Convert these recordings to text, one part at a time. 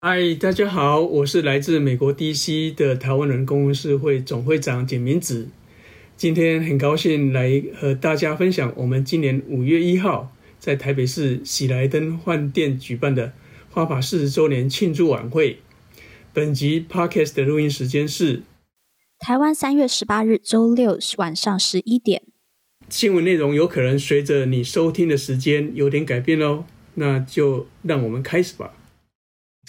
嗨，大家好，我是来自美国 DC 的台湾人公司会总会长简明子。今天很高兴来和大家分享我们今年五月一号在台北市喜来登饭店举办的花法四十周年庆祝晚会。本集 Podcast 的录音时间是台湾三月十八日周六晚上十一点。新闻内容有可能随着你收听的时间有点改变哦，那就让我们开始吧。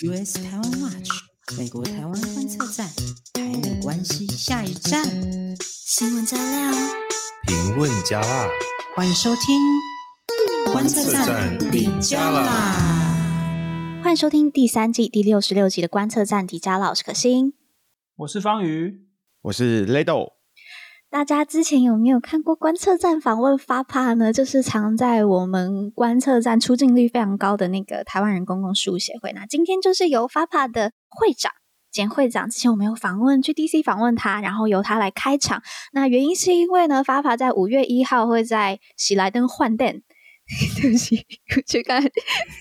US 台湾 Watch，美国台湾观测站，台美关系下一站。新闻加料，评论加辣，欢迎收听观测站底加啦。欢迎收听第三季第六十六集的观测站底加啦，我是可心，我是方瑜，我是雷豆。大家之前有没有看过观测站访问 FAPA 呢？就是藏在我们观测站出镜率非常高的那个台湾人公共事务协会。那今天就是由 FAPA 的会长兼会长，之前我们有访问去 DC 访问他，然后由他来开场。那原因是因为呢，FAPA 在五月一号会在喜来登换电。对不起，去看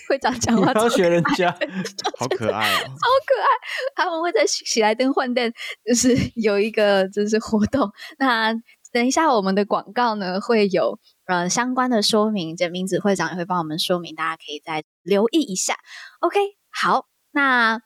会长讲话，要学人家，好可爱哦，超可爱。他们会在喜来登饭店，就是有一个就是活动。那等一下我们的广告呢，会有呃相关的说明，简明子会长也会帮我们说明，大家可以再留意一下。OK，好，那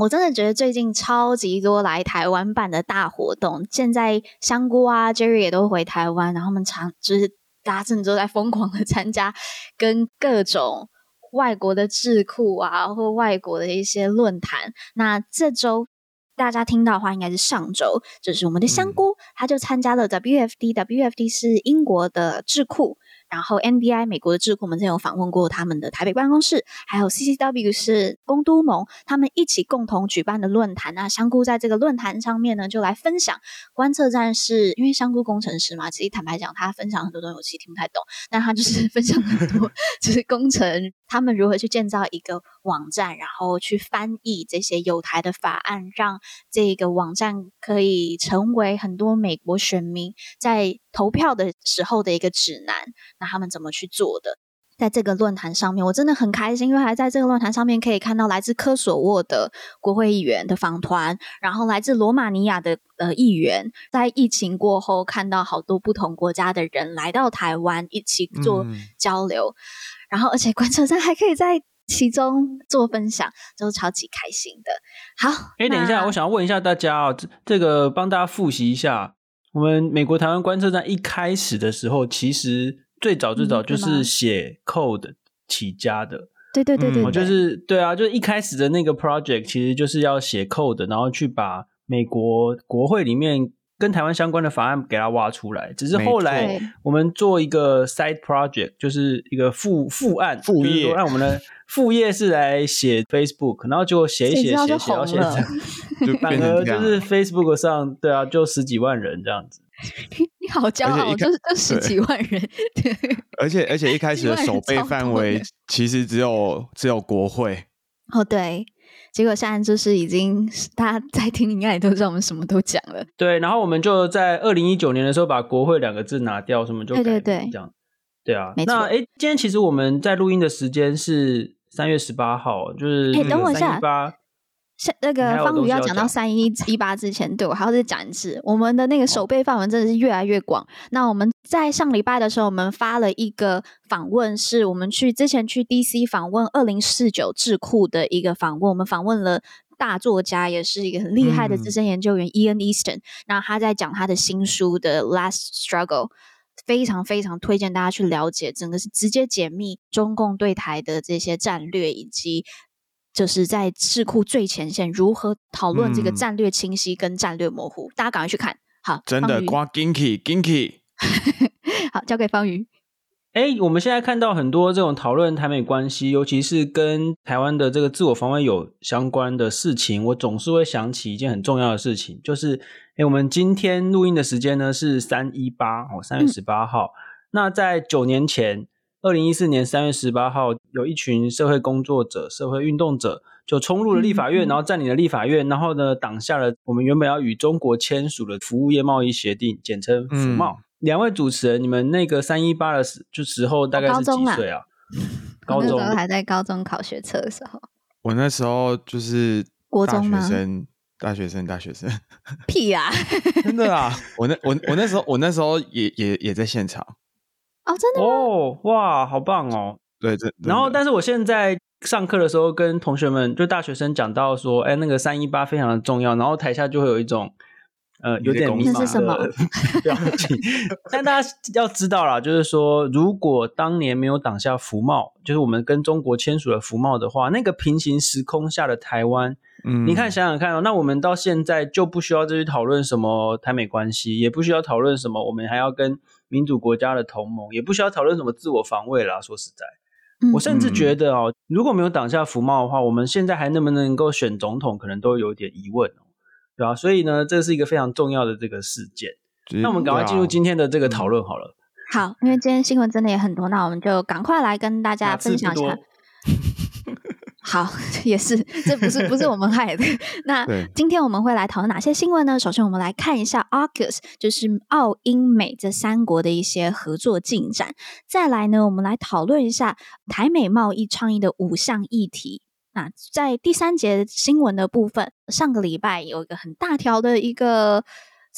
我真的觉得最近超级多来台湾办的大活动，现在香菇啊 Jerry 也都回台湾，然后他们常就是。大家甚至都在疯狂的 参加跟各种外国的智库啊，或外国的一些论坛。那这周大家听到的话，应该是上周，就是我们的香菇，他就参加了 WFD，WFD 是英国的智库。然后 NDI 美国的智库，我们之前有访问过他们的台北办公室，还有 CCW 是公都盟，他们一起共同举办的论坛。那香菇在这个论坛上面呢，就来分享观测站是，因为香菇工程师嘛，其实坦白讲，他分享很多东西我其实听不太懂，但他就是 分享很多，就是工程他们如何去建造一个网站，然后去翻译这些有台的法案，让这个网站可以成为很多美国选民在投票的时候的一个指南。那他们怎么去做的？在这个论坛上面，我真的很开心，因为还在这个论坛上面可以看到来自科索沃的国会议员的访团，然后来自罗马尼亚的呃议员，在疫情过后看到好多不同国家的人来到台湾一起做交流，嗯、然后而且观测站还可以在其中做分享，就是超级开心的。好，哎，等一下，我想要问一下大家哦，这这个帮大家复习一下，我们美国台湾观测站一开始的时候，其实。最早最早就是写 code 起家的，嗯、对对对对，对，就是对啊，就是一开始的那个 project 其实就是要写 code，然后去把美国国会里面跟台湾相关的法案给它挖出来。只是后来我们做一个 side project，就是一个副副案副业，让我们的副业是来写 Facebook，然后就写一写写写到现 在，反而就是 Facebook 上对啊，就十几万人这样子。你好骄傲，就是这十几万人。对，而且而且一开始的守备范围其实只有只有国会。哦，对，结果现在就是已经大家在听，应该也都知道我们什么都讲了。对，然后我们就在二零一九年的时候把国会两个字拿掉，什么就改对对对，这样。对啊，没错。那哎，今天其实我们在录音的时间是三月十八号，就是哎，等我一下。像那个方宇要讲到三一一八之前，对，我还要再讲一次，我们的那个守备范围真的是越来越广。那我们在上礼拜的时候，我们发了一个访问，是我们去之前去 DC 访问二零四九智库的一个访问，我们访问了大作家，也是一个很厉害的资深研究员 Ian Easton。那他在讲他的新书的 Last Struggle，非常非常推荐大家去了解，整个是直接解密中共对台的这些战略以及。就是在智库最前线，如何讨论这个战略清晰跟战略模糊？嗯、大家赶快去看。好，真的刮 Ginky Ginky。好，交给方瑜。哎，我们现在看到很多这种讨论台美关系，尤其是跟台湾的这个自我防卫有相关的事情，我总是会想起一件很重要的事情，就是哎，我们今天录音的时间呢是三一八哦，三月十八号。嗯、那在九年前。二零一四年三月十八号，有一群社会工作者、社会运动者就冲入了立法院，嗯、然后占领了立法院，然后呢，挡下了我们原本要与中国签署的服务业贸易协定，简称“服贸”。嗯、两位主持人，你们那个三一八的时就时候大概是几岁啊？高中啊，高中还在高中考学测的时候。我那时候就是国中吗？大学生，大学生，屁呀！真的啊！我那我我那时候我那时候也也也在现场。哦，真的哦，哇，好棒哦！对，这然后，但是我现在上课的时候，跟同学们就大学生讲到说，哎，那个三一八非常的重要，然后台下就会有一种。呃，有点迷茫的表情，但大家要知道啦，就是说，如果当年没有挡下服贸，就是我们跟中国签署了服贸的话，那个平行时空下的台湾，嗯，你看想想看哦，那我们到现在就不需要再去讨论什么台美关系，也不需要讨论什么我们还要跟民主国家的同盟，也不需要讨论什么自我防卫啦。说实在，我甚至觉得哦，如果没有挡下福茂的话，我们现在还能不能够选总统，可能都有点疑问哦。对啊，所以呢，这是一个非常重要的这个事件。那我们赶快进入今天的这个讨论好了。好，因为今天新闻真的也很多，那我们就赶快来跟大家分享一下。好，也是，这不是不是我们害的。那今天我们会来讨论哪些新闻呢？首先，我们来看一下 AUKUS，就是澳英美这三国的一些合作进展。再来呢，我们来讨论一下台美贸易倡议的五项议题。那在第三节新闻的部分，上个礼拜有一个很大条的一个，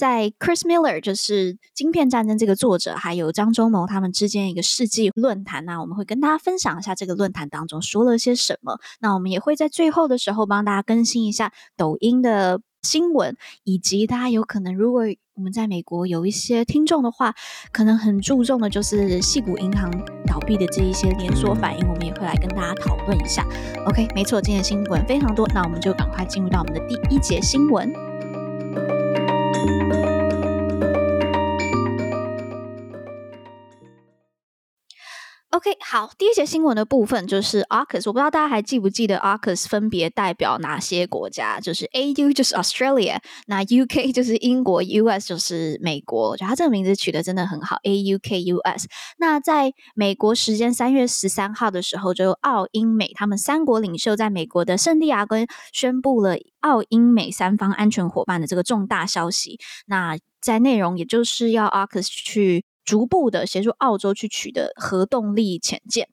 在 Chris Miller 就是《晶片战争》这个作者，还有张忠谋他们之间一个世纪论坛。那我们会跟大家分享一下这个论坛当中说了些什么。那我们也会在最后的时候帮大家更新一下抖音的新闻，以及大家有可能如果我们在美国有一些听众的话，可能很注重的就是矽谷银行倒闭的这一些连锁反应，我们也会来跟大家讨论一下。OK，没错，今天的新闻非常多，那我们就赶快进入到我们的第一节新闻。OK，好，第一节新闻的部分就是 AUKUS，我不知道大家还记不记得 AUKUS 分别代表哪些国家？就是 AU 就是 Australia，那 UK 就是英国，US 就是美国。我觉得它这个名字取得真的很好，AUKUS。那在美国时间三月十三号的时候，就澳英美他们三国领袖在美国的圣地亚哥宣布了澳英美三方安全伙伴的这个重大消息。那在内容，也就是要 AUKUS 去。逐步的协助澳洲去取得核动力潜舰。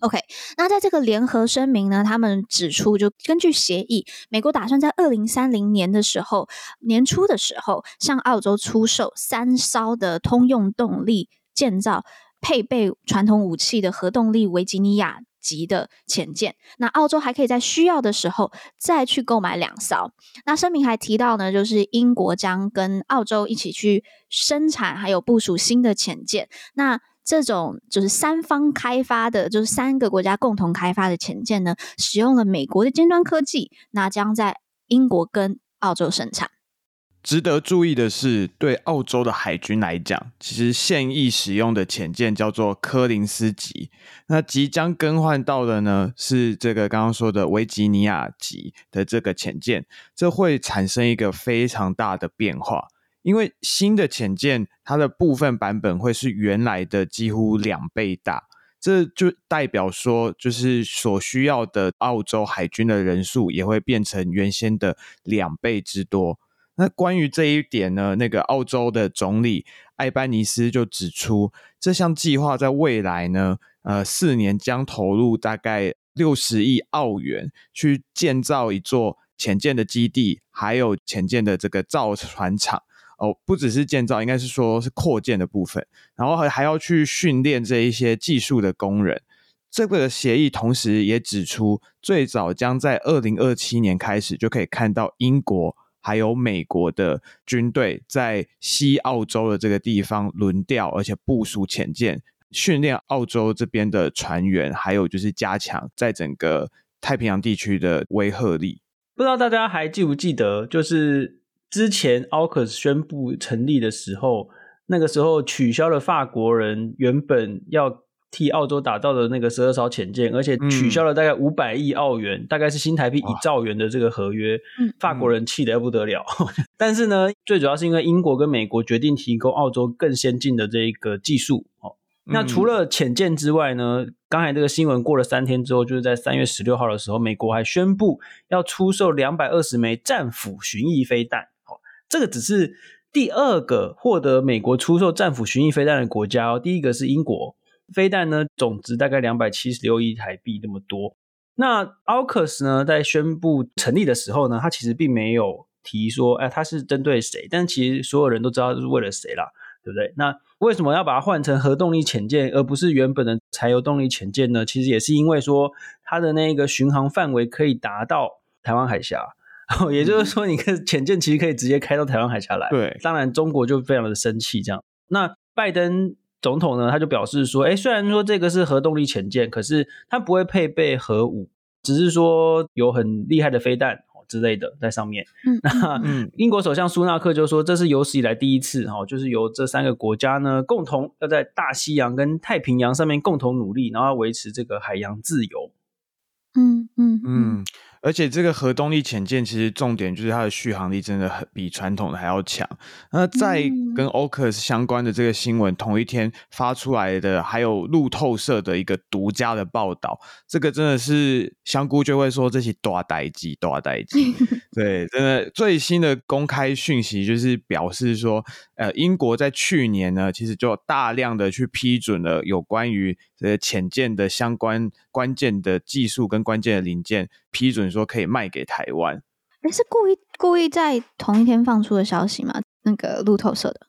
OK，那在这个联合声明呢，他们指出，就根据协议，美国打算在二零三零年的时候，年初的时候，向澳洲出售三艘的通用动力建造、配备传统武器的核动力维吉尼亚级的潜舰，那澳洲还可以在需要的时候再去购买两艘。那声明还提到呢，就是英国将跟澳洲一起去生产，还有部署新的潜舰。那这种就是三方开发的，就是三个国家共同开发的潜舰呢，使用了美国的尖端科技，那将在英国跟澳洲生产。值得注意的是，对澳洲的海军来讲，其实现役使用的潜舰叫做柯林斯级，那即将更换到的呢是这个刚刚说的维吉尼亚级的这个潜舰，这会产生一个非常大的变化，因为新的潜舰它的部分版本会是原来的几乎两倍大，这就代表说，就是所需要的澳洲海军的人数也会变成原先的两倍之多。那关于这一点呢，那个澳洲的总理艾班尼斯就指出，这项计划在未来呢，呃，四年将投入大概六十亿澳元去建造一座潜舰的基地，还有潜舰的这个造船厂。哦，不只是建造，应该是说是扩建的部分，然后还还要去训练这一些技术的工人。这个协议同时也指出，最早将在二零二七年开始就可以看到英国。还有美国的军队在西澳洲的这个地方轮调，而且部署潜舰，训练澳洲这边的船员，还有就是加强在整个太平洋地区的威慑力。不知道大家还记不记得，就是之前 AUKUS 宣布成立的时候，那个时候取消了法国人原本要。替澳洲打造的那个十二艘潜舰，而且取消了大概五百亿澳元，嗯，大概是新台币一兆元的这个合约，法国人气得不得了。嗯、但是呢，最主要是因为英国跟美国决定提供澳洲更先进的这个技术。哦，那除了潜舰之外呢，刚才这个新闻过了三天之后，就是在三月十六号的时候，美国还宣布要出售两百二十枚战斧巡弋飞弹。哦，这个只是第二个获得美国出售战斧巡弋飞弹的国家哦，第一个是英国。飞弹呢，总值大概两百七十六亿台币那么多。那 AUKUS 呢，在宣布成立的时候呢，它其实并没有提说，哎，它是针对谁？但其实所有人都知道是为了谁啦，对不对？那为什么要把它换成核动力潜舰，而不是原本的柴油动力潜舰呢？其实也是因为说，它的那个巡航范围可以达到台湾海峡，哦，也就是说，你看潜舰其实可以直接开到台湾海峡来。对，当然中国就非常的生气，这样。那拜登。总统呢，他就表示说，哎，虽然说这个是核动力潜舰，可是它不会配备核武，只是说有很厉害的飞弹之类的在上面。嗯，那英国首相苏纳克就说，这是有史以来第一次，哈，就是由这三个国家呢共同要在大西洋跟太平洋上面共同努力，然后维持这个海洋自由。嗯嗯嗯。嗯而且这个核动力潜舰其实重点就是它的续航力真的很比传统的还要强。那在跟 AUKUS 相关的这个新闻同一天发出来的，还有路透社的一个独家的报道，这个真的是香菇就会说这些大代志，大代志。对，真的最新的公开讯息就是表示说，呃，英国在去年呢，其实就大量的去批准了有关于这个潜舰的相关关键的技术跟关键的零件，批准说可以卖给台湾。哎，是故意故意在同一天放出的消息吗？那个路透社的？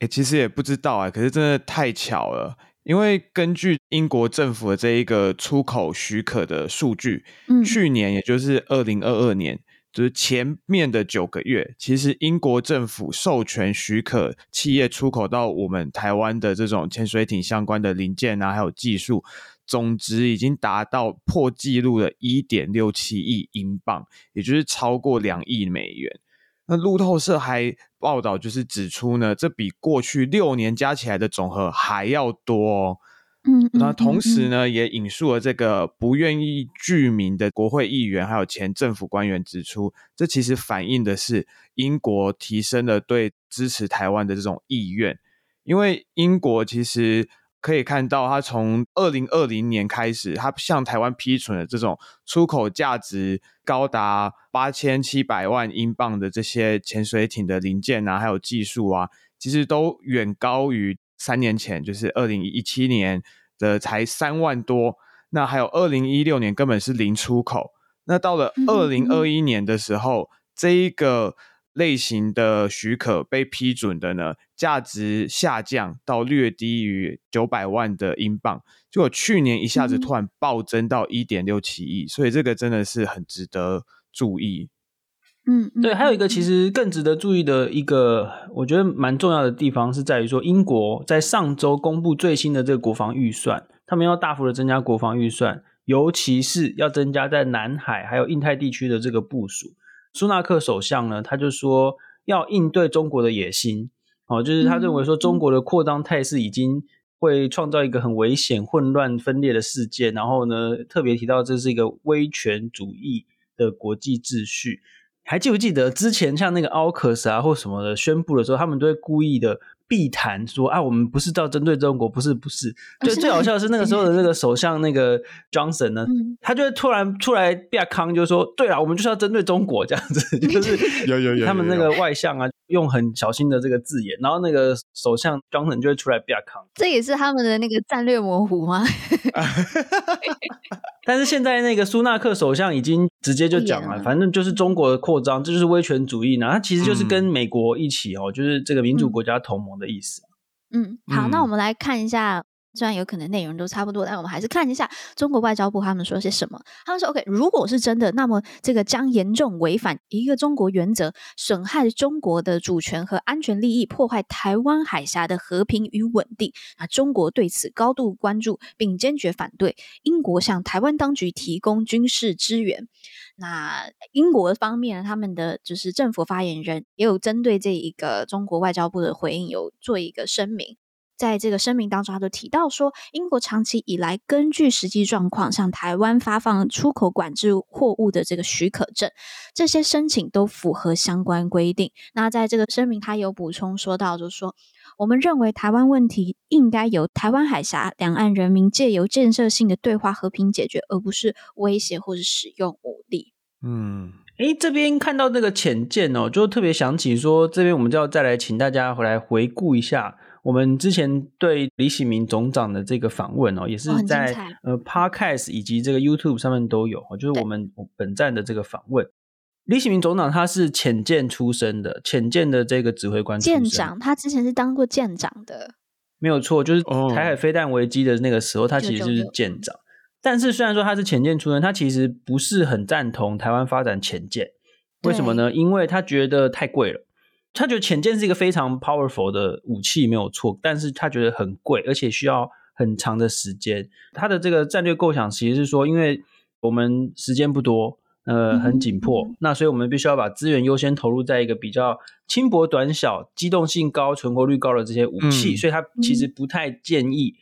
哎，其实也不知道啊，可是真的太巧了，因为根据英国政府的这一个出口许可的数据，嗯，去年也就是二零二二年。就是前面的九个月，其实英国政府授权许可企业出口到我们台湾的这种潜水艇相关的零件啊，还有技术，总值已经达到破纪录的一点六七亿英镑，也就是超过两亿美元。那路透社还报道，就是指出呢，这比过去六年加起来的总和还要多哦。嗯，那同时呢，也引述了这个不愿意具名的国会议员，还有前政府官员指出，这其实反映的是英国提升了对支持台湾的这种意愿。因为英国其实可以看到，它从二零二零年开始，它向台湾批准了这种出口价值高达八千七百万英镑的这些潜水艇的零件啊，还有技术啊，其实都远高于三年前，就是二零一七年。的才三万多，那还有二零一六年根本是零出口，那到了二零二一年的时候，嗯、这一个类型的许可被批准的呢，价值下降到略低于九百万的英镑，结果去年一下子突然暴增到一点六七亿，所以这个真的是很值得注意。嗯，对，还有一个其实更值得注意的一个，我觉得蛮重要的地方是在于说，英国在上周公布最新的这个国防预算，他们要大幅的增加国防预算，尤其是要增加在南海还有印太地区的这个部署。苏纳克首相呢，他就说要应对中国的野心，哦，就是他认为说中国的扩张态势已经会创造一个很危险、混乱、分裂的世界，然后呢，特别提到这是一个威权主义的国际秩序。还记不记得之前像那个 AUKUS 啊或什么的宣布的时候，他们都会故意的避谈说啊，我们不是要针对中国，不是不是。就最好笑的是那个时候的那个首相那个 Johnson 呢，他就会突然出来变康，就说对啊，我们就是要针对中国这样子，就是有有有他们那个外相啊。用很小心的这个字眼，然后那个首相 Johnson 就会出来比较抗。这也是他们的那个战略模糊吗？但是现在那个苏纳克首相已经直接就讲了，反正就是中国的扩张，这就是威权主义呢。他其实就是跟美国一起哦，就是这个民主国家同盟的意思。嗯，好，那我们来看一下。虽然有可能内容都差不多，但我们还是看一下中国外交部他们说些什么。他们说：“OK，如果是真的，那么这个将严重违反一个中国原则，损害中国的主权和安全利益，破坏台湾海峡的和平与稳定。啊，中国对此高度关注，并坚决反对。英国向台湾当局提供军事支援。那英国方面，他们的就是政府发言人也有针对这一个中国外交部的回应，有做一个声明。”在这个声明当中，他就提到说，英国长期以来根据实际状况向台湾发放出口管制货物的这个许可证，这些申请都符合相关规定。那在这个声明，他有补充说到，就是说，我们认为台湾问题应该由台湾海峡两岸人民借由建设性的对话和平解决，而不是威胁或是使用武力。嗯，诶，这边看到这个浅见哦，就特别想起说，这边我们就要再来请大家回来回顾一下。我们之前对李喜明总长的这个访问哦，也是在、哦、呃 Podcast 以及这个 YouTube 上面都有，就是我们本站的这个访问。李喜明总长他是潜舰出身的，潜舰的这个指挥官，舰长，他之前是当过舰长的，没有错，就是台海飞弹危机的那个时候，他其实就是舰长。但是虽然说他是潜舰出身，他其实不是很赞同台湾发展潜舰，为什么呢？因为他觉得太贵了。他觉得潜舰是一个非常 powerful 的武器，没有错，但是他觉得很贵，而且需要很长的时间。他的这个战略构想其实是说，因为我们时间不多，呃，很紧迫，嗯、那所以我们必须要把资源优先投入在一个比较轻薄短小、机动性高、存活率高的这些武器，嗯、所以他其实不太建议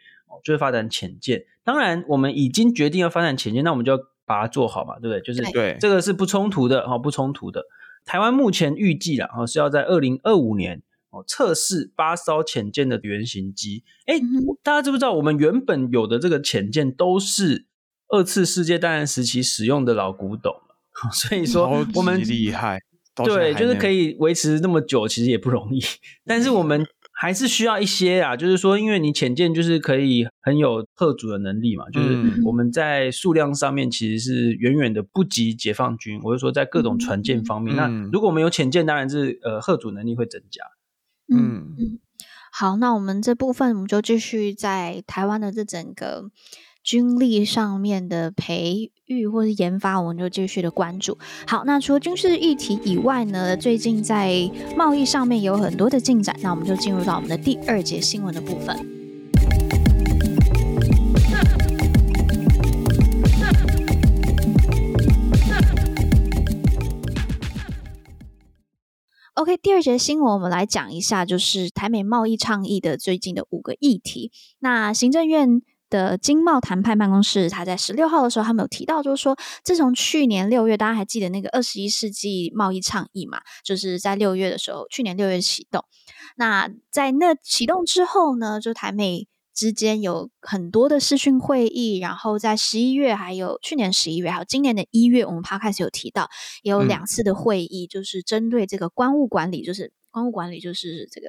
就是发展潜舰。当然，我们已经决定要发展潜舰，那我们就要把它做好嘛，对不对？就是对这个是不冲突的，哈，不冲突的。台湾目前预计啦，是要在二零二五年哦测试八艘潜舰的原型机。哎，大家知不知道我们原本有的这个潜舰都是二次世界大战时期使用的老古董，所以说我们厉害，对，就是可以维持那么久，其实也不容易。但是我们。还是需要一些啊，就是说，因为你潜舰就是可以很有吓阻的能力嘛，就是我们在数量上面其实是远远的不及解放军。我就说，在各种船舰方面，嗯、那如果我们有潜舰，当然是呃吓阻能力会增加。嗯嗯，好，那我们这部分我们就继续在台湾的这整个。军力上面的培育或是研发，我们就继续的关注。好，那除了军事议题以外呢，最近在贸易上面有很多的进展。那我们就进入到我们的第二节新闻的部分。OK，第二节新闻我们来讲一下，就是台美贸易倡议的最近的五个议题。那行政院。的经贸谈判办公室，他在十六号的时候，他们有提到，就是说，自从去年六月，大家还记得那个二十一世纪贸易倡议嘛？就是在六月的时候，去年六月启动。那在那启动之后呢，就台美之间有很多的视讯会议，然后在十一月，还有去年十一月，还有今年的一月，我们 Podcast 有提到，也有两次的会议，就是针对这个关务管理，就是关务管理，就是这个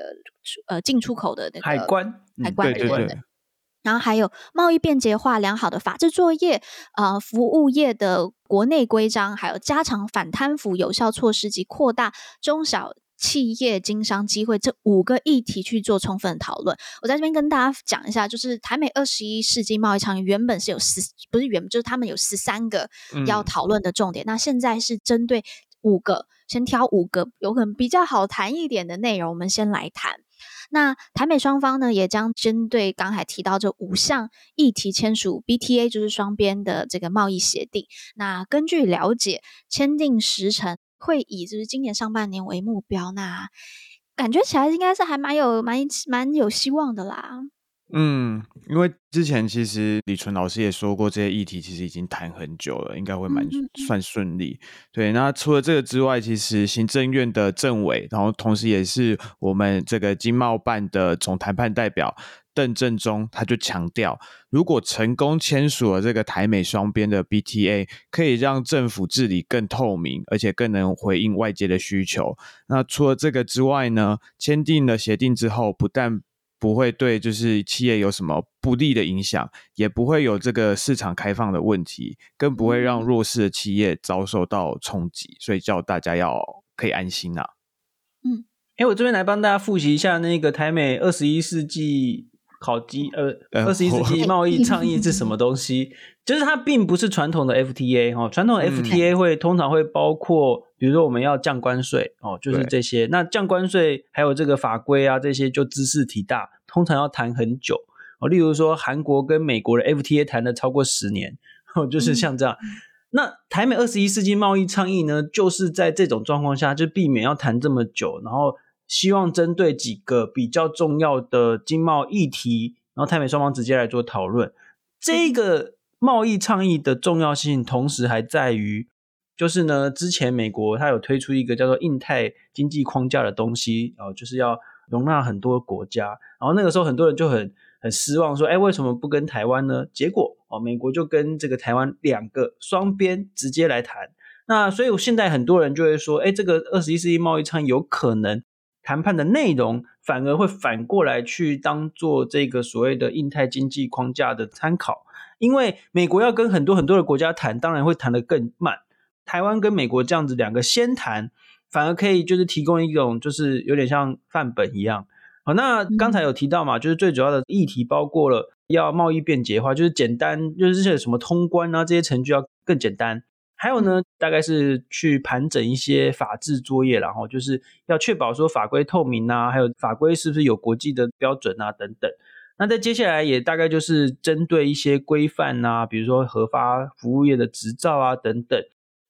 呃进出口的那个海关，海关对对对。然后还有贸易便捷化、良好的法制作业，呃，服务业的国内规章，还有加强反贪腐有效措施及扩大中小企业经商机会这五个议题去做充分讨论。我在这边跟大家讲一下，就是台美二十一世纪贸易倡议原本是有十，不是原本就是他们有十三个要讨论的重点，嗯、那现在是针对五个，先挑五个有可能比较好谈一点的内容，我们先来谈。那台美双方呢，也将针对刚才提到这五项议题签署 BTA，就是双边的这个贸易协定。那根据了解，签订时程会以就是今年上半年为目标。那感觉起来应该是还蛮有蛮蛮有希望的啦。嗯，因为之前其实李纯老师也说过，这些议题其实已经谈很久了，应该会蛮算顺利。对，那除了这个之外，其实行政院的政委，然后同时也是我们这个经贸办的总谈判代表邓正中，他就强调，如果成功签署了这个台美双边的 BTA，可以让政府治理更透明，而且更能回应外界的需求。那除了这个之外呢，签订了协定之后，不但不会对就是企业有什么不利的影响，也不会有这个市场开放的问题，更不会让弱势的企业遭受到冲击，所以叫大家要可以安心呐、啊。嗯，哎，我这边来帮大家复习一下那个台美二十一世纪考绩，呃，二十一世纪贸易倡议是什么东西？就是它并不是传统的 FTA 哈，传统的 FTA 会通常会包括。比如说我们要降关税哦，就是这些。那降关税还有这个法规啊，这些就知识体大，通常要谈很久哦。例如说韩国跟美国的 FTA 谈了超过十年，哦，就是像这样。嗯、那台美二十一世纪贸易倡议呢，就是在这种状况下，就避免要谈这么久，然后希望针对几个比较重要的经贸议题，然后台美双方直接来做讨论。这个贸易倡议的重要性，同时还在于。就是呢，之前美国它有推出一个叫做印太经济框架的东西，哦，就是要容纳很多国家。然后那个时候很多人就很很失望，说，哎，为什么不跟台湾呢？结果哦，美国就跟这个台湾两个双边直接来谈。那所以现在很多人就会说，哎，这个二十一世纪贸易倡议有可能谈判的内容反而会反过来去当做这个所谓的印太经济框架的参考，因为美国要跟很多很多的国家谈，当然会谈得更慢。台湾跟美国这样子两个先谈，反而可以就是提供一种就是有点像范本一样。好，那刚才有提到嘛，就是最主要的议题包括了要贸易便捷化，就是简单，就是这些什么通关啊这些程序要更简单。还有呢，大概是去盘整一些法制作业，然后就是要确保说法规透明啊，还有法规是不是有国际的标准啊等等。那在接下来也大概就是针对一些规范啊，比如说核发服务业的执照啊等等，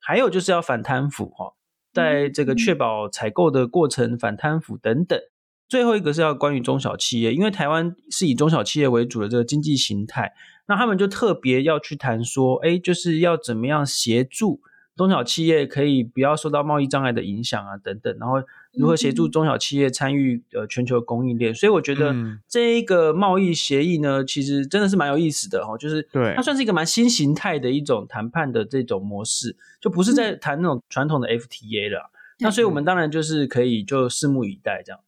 还有就是要反贪腐哈，在这个确保采购的过程反贪腐等等。最后一个是要关于中小企业，因为台湾是以中小企业为主的这个经济形态。那他们就特别要去谈说，哎，就是要怎么样协助中小企业可以不要受到贸易障碍的影响啊，等等，然后如何协助中小企业参与呃全球供应链。所以我觉得这一个贸易协议呢，其实真的是蛮有意思的哈，就是对它算是一个蛮新形态的一种谈判的这种模式，就不是在谈那种传统的 FTA 了。那所以我们当然就是可以就拭目以待这样。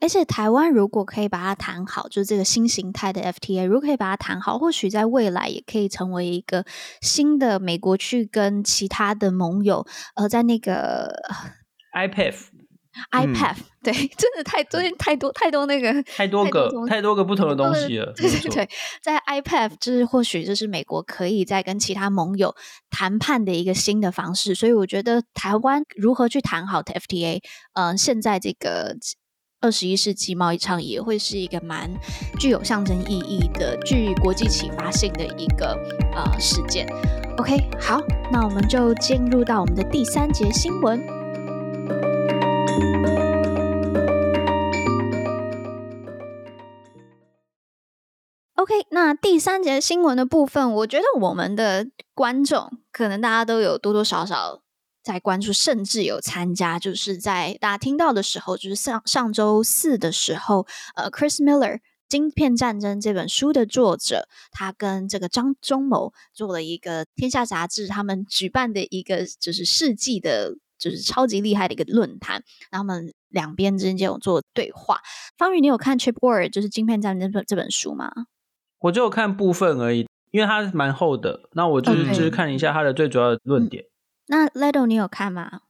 而且台湾如果可以把它谈好，就是这个新形态的 FTA，如果可以把它谈好，或许在未来也可以成为一个新的美国去跟其他的盟友，呃，在那个 IPEF，IPEF，对，真的太多太多太多那个太多个太多个不同的东西了。对对对，在 IPEF 就是或许就是美国可以在跟其他盟友谈判的一个新的方式，所以我觉得台湾如何去谈好的 FTA，嗯、呃，现在这个。二十一世纪贸易倡议也会是一个蛮具有象征意义的、具国际启发性的一个呃事件。OK，好，那我们就进入到我们的第三节新闻。OK，那第三节新闻的部分，我觉得我们的观众可能大家都有多多少少。在关注，甚至有参加，就是在大家听到的时候，就是上上周四的时候，呃，Chris Miller《晶片战争》这本书的作者，他跟这个张忠谋做了一个《天下杂志》他们举办的一个就是世纪的，就是超级厉害的一个论坛，然后他们两边之间有做对话。方宇，你有看《Chip War》就是《晶片战争》这本书吗？我就有看部分而已，因为它蛮厚的，那我就是.就是看一下它的最主要的论点。嗯那 Ledo 你有看吗？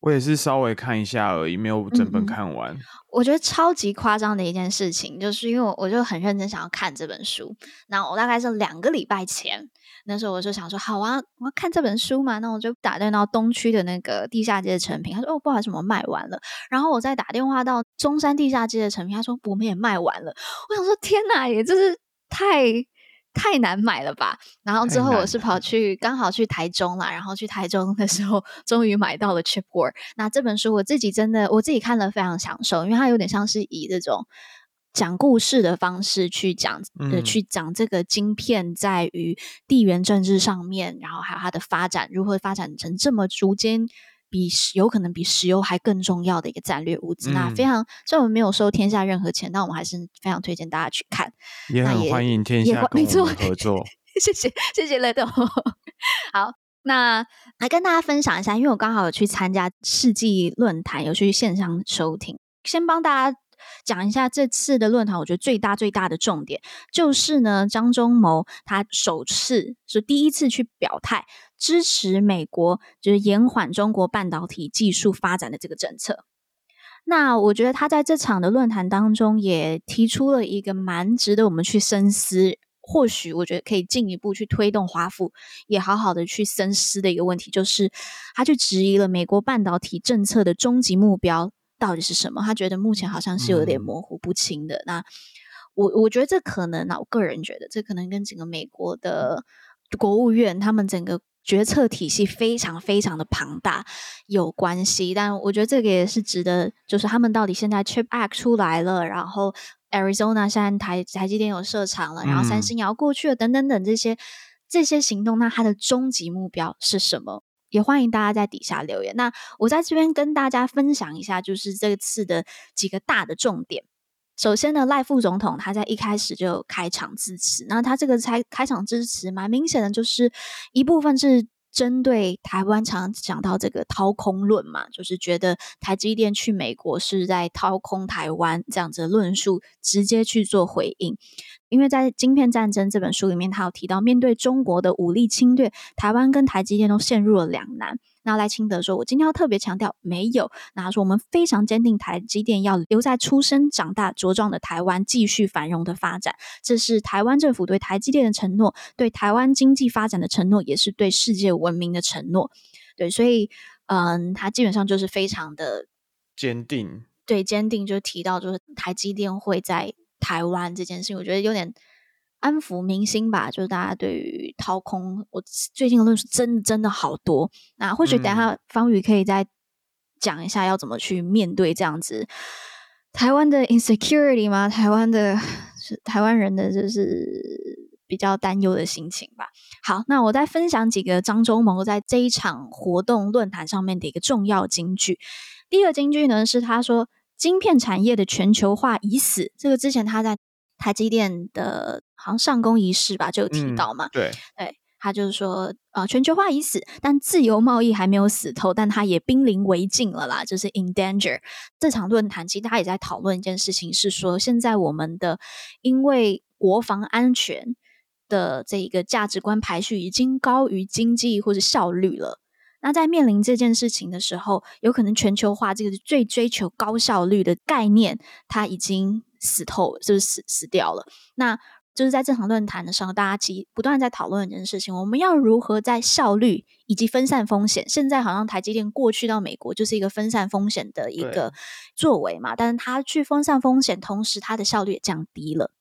我也是稍微看一下而已，没有整本看完。嗯、我觉得超级夸张的一件事情，就是因为我我就很认真想要看这本书。那我大概是两个礼拜前，那时候我就想说，好啊，我要看这本书嘛。那我就打电话到东区的那个地下街的成品，他说哦，不好意思，我卖完了。然后我再打电话到中山地下街的成品，他说我们也卖完了。我想说天哪，也就是太。太难买了吧？然后之后我是跑去刚好去台中啦，然后去台中的时候，终于买到了《Chip War》。那这本书我自己真的我自己看了非常享受，因为它有点像是以这种讲故事的方式去讲，去讲这个晶片在于地缘政治上面，然后还有它的发展如何发展成这么逐渐。比有可能比石油还更重要的一个战略物资，嗯、那非常虽然我们没有收天下任何钱，但我们还是非常推荐大家去看。也很欢迎天下跟我们合 作。谢谢谢谢雷豆。好，那来跟大家分享一下，因为我刚好有去参加世纪论坛，有去线上收听，先帮大家讲一下这次的论坛。我觉得最大最大的重点就是呢，张忠谋他首次是第一次去表态。支持美国就是延缓中国半导体技术发展的这个政策。那我觉得他在这场的论坛当中也提出了一个蛮值得我们去深思，或许我觉得可以进一步去推动华府也好好的去深思的一个问题，就是他去质疑了美国半导体政策的终极目标到底是什么？他觉得目前好像是有点模糊不清的。嗯、那我我觉得这可能，那我个人觉得这可能跟整个美国的国务院他们整个。决策体系非常非常的庞大，有关系，但我觉得这个也是值得，就是他们到底现在 Chip Act 出来了，然后 Arizona 现在台台积电有设厂了，然后三星也要过去了，等等等这些这些行动，那它的终极目标是什么？也欢迎大家在底下留言。那我在这边跟大家分享一下，就是这次的几个大的重点。首先呢，赖副总统他在一开始就开场致辞，那他这个开开场致辞蛮明显的，就是一部分是针对台湾常常讲到这个掏空论嘛，就是觉得台积电去美国是在掏空台湾这样子的论述，直接去做回应。因为在《晶片战争》这本书里面，他有提到，面对中国的武力侵略，台湾跟台积电都陷入了两难。那赖清德说：“我今天要特别强调，没有。那他说我们非常坚定，台积电要留在出生、长大、茁壮的台湾，继续繁荣的发展。这是台湾政府对台积电的承诺，对台湾经济发展的承诺，也是对世界文明的承诺。对，所以，嗯，他基本上就是非常的坚定。对，坚定就提到，就是台积电会在台湾这件事情，我觉得有点。”安抚民心吧，就是大家对于掏空，我最近的论述真的真的好多。那或许等下方宇可以再讲一下要怎么去面对这样子台湾的 insecurity 吗？台湾的是台湾人的就是比较担忧的心情吧。好，那我再分享几个张忠谋在这一场活动论坛上面的一个重要金句。第一个金句呢是他说：“晶片产业的全球化已死。”这个之前他在。台积电的好像上工仪式吧，就有提到嘛。嗯、对，对，他就是说，呃，全球化已死，但自由贸易还没有死透，但它也濒临危境了啦，就是 in danger。这场论坛其实大家也在讨论一件事情，是说现在我们的因为国防安全的这一个价值观排序已经高于经济或者效率了。那在面临这件事情的时候，有可能全球化这个最追求高效率的概念，它已经。死透就是死死掉了。那就是在这场论坛的时候，大家其实不断在讨论一件事情：我们要如何在效率以及分散风险？现在好像台积电过去到美国就是一个分散风险的一个作为嘛，但是它去分散风险，同时它的效率也降低了。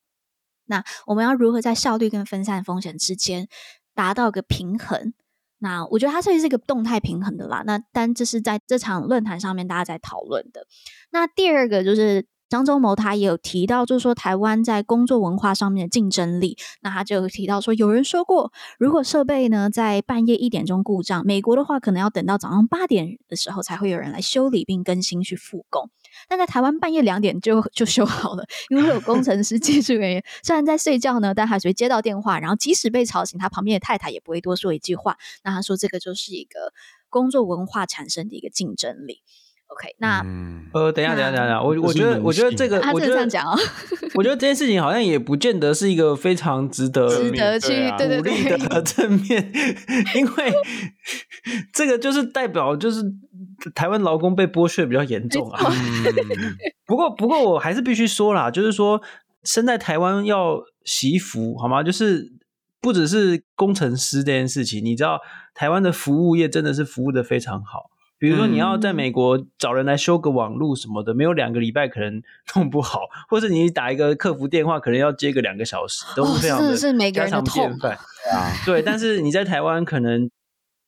那我们要如何在效率跟分散风险之间达到一个平衡？那我觉得它这是一个动态平衡的啦。那但这是在这场论坛上面大家在讨论的。那第二个就是。张忠谋他也有提到，就是说台湾在工作文化上面的竞争力。那他就提到说，有人说过，如果设备呢在半夜一点钟故障，美国的话可能要等到早上八点的时候才会有人来修理并更新去复工。但在台湾半夜两点就就修好了，因为有工程师、技术人员虽然在睡觉呢，但还是会接到电话，然后即使被吵醒，他旁边的太太也不会多说一句话。那他说这个就是一个工作文化产生的一个竞争力。OK，那、嗯、呃，等一下，等一下，等一下，我我觉得，我觉得这个，我觉得这样讲哦，我觉得这件事情好像也不见得是一个非常值得值得去对对对鼓励的正面，因为 这个就是代表就是台湾劳工被剥削比较严重啊。不过，不过我还是必须说啦，就是说身在台湾要惜福好吗？就是不只是工程师这件事情，你知道台湾的服务业真的是服务的非常好。比如说，你要在美国找人来修个网路什么的，嗯、没有两个礼拜可能 弄不好，或者你打一个客服电话，可能要接个两个小时，都是非常的家常便饭。对，但是你在台湾可能。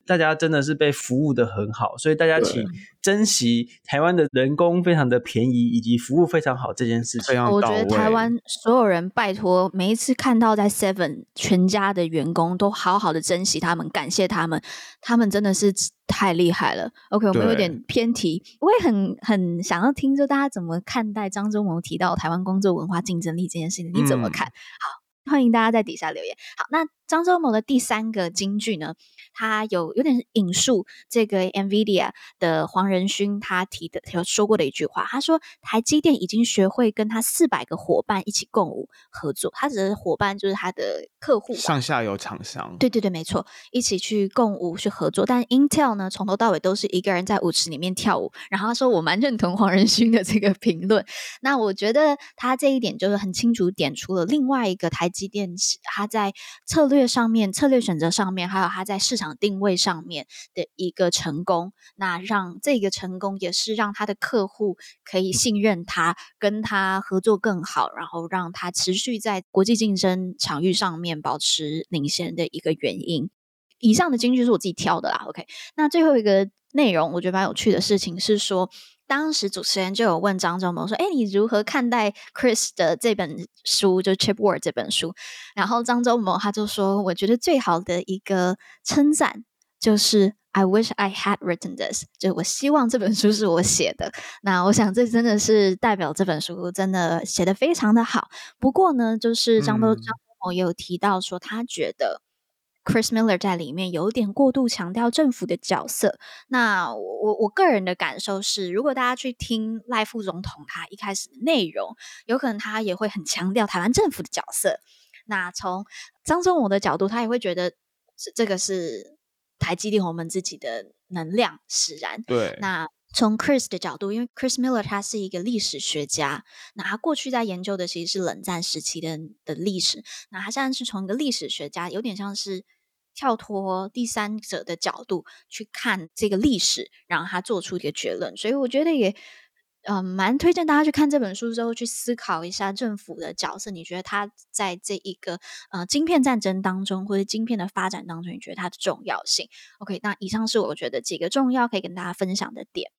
大家真的是被服务的很好，所以大家请珍惜台湾的人工非常的便宜，以及服务非常好这件事情。我觉得台湾所有人拜托，每一次看到在 Seven 全家的员工都好好的珍惜他们，感谢他们，他们真的是太厉害了。OK，我们有点偏题，我也很很想要听，就大家怎么看待张忠谋提到台湾工作文化竞争力这件事情，你怎么看？嗯、好，欢迎大家在底下留言。好，那张忠谋的第三个金句呢？他有有点引述这个 NVIDIA 的黄仁勋他提的有说过的一句话，他说台积电已经学会跟他四百个伙伴一起共舞合作，他指的伙伴就是他的客户，上下游厂商。对对对，没错，一起去共舞去合作。但 Intel 呢，从头到尾都是一个人在舞池里面跳舞。然后他说，我蛮认同黄仁勋的这个评论。那我觉得他这一点就是很清楚点出了另外一个台积电，他在策略上面、策略选择上面，还有他在市场。定位上面的一个成功，那让这个成功也是让他的客户可以信任他，跟他合作更好，然后让他持续在国际竞争场域上面保持领先的一个原因。以上的金句是我自己挑的啦。OK，那最后一个内容我觉得蛮有趣的事情是说，当时主持人就有问张忠谋说：“哎，你如何看待 Chris 的这本书，就 chip ward 这本书？”然后张忠谋他就说：“我觉得最好的一个称赞就是 I wish I had written this，就我希望这本书是我写的。那我想这真的是代表这本书真的写的非常的好。不过呢，就是张忠张忠谋也有提到说，他觉得。” Chris Miller 在里面有点过度强调政府的角色。那我我个人的感受是，如果大家去听赖副总统他一开始的内容，有可能他也会很强调台湾政府的角色。那从张忠谋的角度，他也会觉得这个是台积电我们自己的能量使然。对，那。从 Chris 的角度，因为 Chris Miller 他是一个历史学家，那他过去在研究的其实是冷战时期的的历史，那他现在是从一个历史学家，有点像是跳脱第三者的角度去看这个历史，然后他做出一个结论，所以我觉得也。嗯，蛮推荐大家去看这本书之后，去思考一下政府的角色。你觉得他在这一个呃晶片战争当中，或者晶片的发展当中，你觉得它的重要性？OK，那以上是我觉得几个重要可以跟大家分享的点。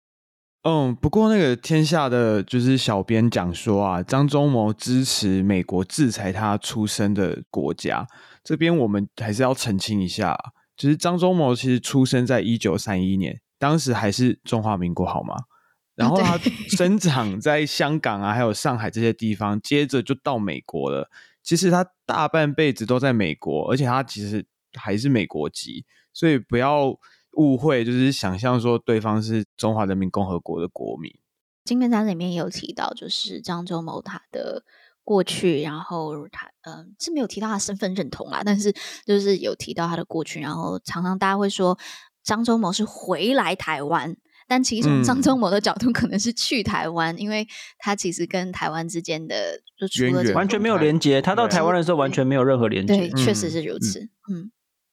嗯，不过那个天下的就是小编讲说啊，张忠谋支持美国制裁他出生的国家，这边我们还是要澄清一下，就是张忠谋其实出生在一九三一年，当时还是中华民国，好吗？然后他生长在香港啊，还有上海这些地方，接着就到美国了。其实他大半辈子都在美国，而且他其实还是美国籍，所以不要误会，就是想象说对方是中华人民共和国的国民。金片战争里面也有提到，就是张忠谋他的过去，然后他嗯、呃、是没有提到他身份认同啦，但是就是有提到他的过去，然后常常大家会说张忠谋是回来台湾。但其实从张忠谋的角度，可能是去台湾，嗯，因为他其实跟台湾之间的就除了完全没有连接。他到台湾的时候完全没有任何连接。对，确实是如此。嗯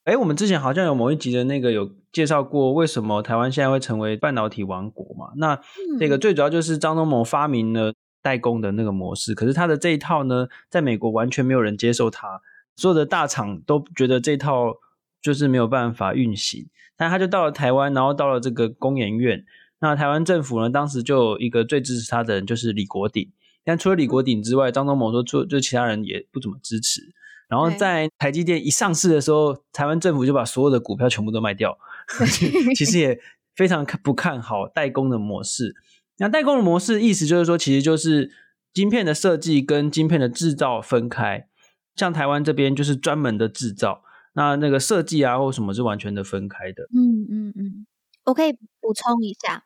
欸，我们之前好像有某一集的那个有介绍过，为什么台湾现在会成为半导体王国嘛？那这个最主要就是张忠谋发明了代工的那个模式，可是他的这一套呢，在美国完全没有人接受他，所有的大厂都觉得这套就是没有办法运行。但他就到了台湾，然后到了这个工研院。那台湾政府呢，当时就有一个最支持他的人，就是李国鼎。但除了李国鼎之外，张忠谋说，就就其他人也不怎么支持。然后在台积电一上市的时候，台湾政府就把所有的股票全部都卖掉。其实也非常不看好代工的模式。那代工的模式意思就是说，其实就是晶片的设计跟晶片的制造分开。像台湾这边就是专门的制造。那那个设计啊，或什么是完全的分开的。嗯嗯嗯，我可以补充一下，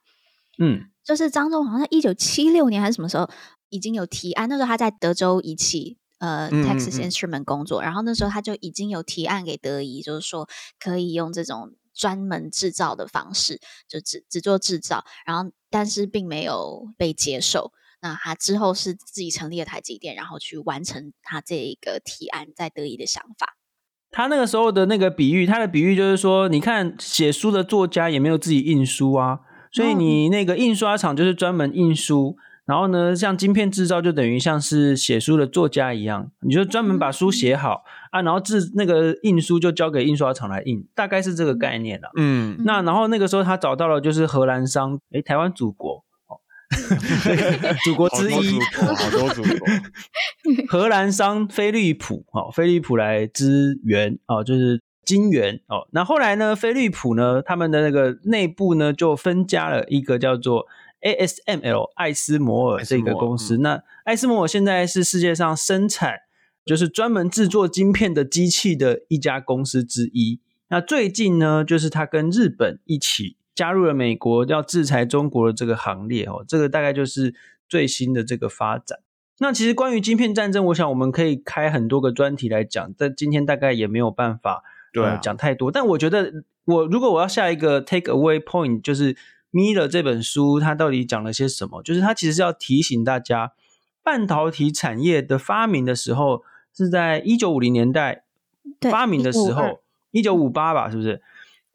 嗯，就是张忠好像一九七六年还是什么时候已经有提案，那时候他在德州仪器呃、嗯、Texas Instrument 工作，然后那时候他就已经有提案给德仪，就是说可以用这种专门制造的方式，就只只做制造，然后但是并没有被接受。那他之后是自己成立了台积电，然后去完成他这一个提案在德仪的想法。他那个时候的那个比喻，他的比喻就是说，你看写书的作家也没有自己印书啊，所以你那个印刷厂就是专门印书，然后呢，像晶片制造就等于像是写书的作家一样，你就专门把书写好啊，然后制那个印书就交给印刷厂来印，大概是这个概念了。嗯，那然后那个时候他找到了就是荷兰商，诶，台湾祖国。祖国之一，好多祖国。荷兰商飞利浦，哦，飞利浦来支援，哦，就是金元，哦。那后来呢，飞利浦呢，他们的那个内部呢，就分家了一个叫做 ASML 艾斯摩尔这个公司。嗯、那艾斯摩尔现在是世界上生产，就是专门制作晶片的机器的一家公司之一。那最近呢，就是它跟日本一起。加入了美国要制裁中国的这个行列哦，这个大概就是最新的这个发展。那其实关于晶片战争，我想我们可以开很多个专题来讲，但今天大概也没有办法对、啊呃、讲太多。但我觉得，我如果我要下一个 take away point，就是《Miller》这本书它到底讲了些什么？就是它其实是要提醒大家，半导体产业的发明的时候是在一九五零年代发明的时候，一九五八吧，是不是？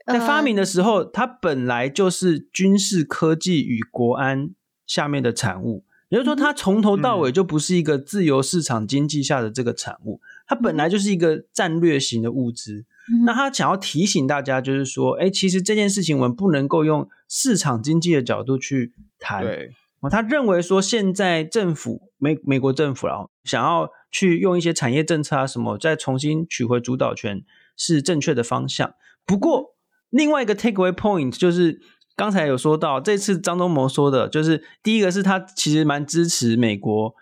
在发明的时候，它本来就是军事科技与国安下面的产物，也就是说，它从头到尾就不是一个自由市场经济下的这个产物，它本来就是一个战略型的物资。那他想要提醒大家，就是说，哎，其实这件事情我们不能够用市场经济的角度去谈。对，他认为说，现在政府美美国政府啊，想要去用一些产业政策啊什么，再重新取回主导权，是正确的方向。不过，另外一个 takeaway point 就是刚才有说到，这次张忠谋说的，就是第一个是他其实蛮支持美国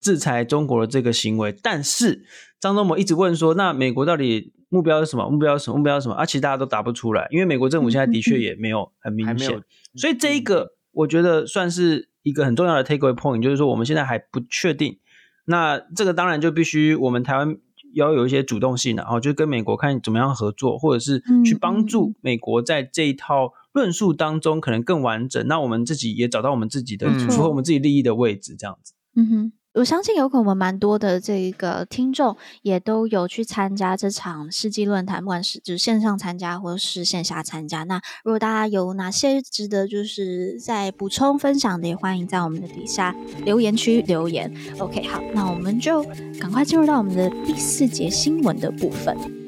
制裁中国的这个行为，但是张忠谋一直问说，那美国到底目标是什么？目标是什么？目标是什么？啊，其实大家都答不出来，因为美国政府现在的确也没有很明显，所以这一个我觉得算是一个很重要的 takeaway point，就是说我们现在还不确定。那这个当然就必须我们台湾要有一些主动性，然后就跟美国看怎么样合作，或者是去帮助美国在这一套论述当中可能更完整。那我们自己也找到我们自己的符合我们自己利益的位置，这样子。嗯哼。我相信有可能我们蛮多的这个听众也都有去参加这场世纪论坛，不管是就是线上参加或是线下参加。那如果大家有哪些值得就是在补充分享的，也欢迎在我们的底下留言区留言。OK，好，那我们就赶快进入到我们的第四节新闻的部分。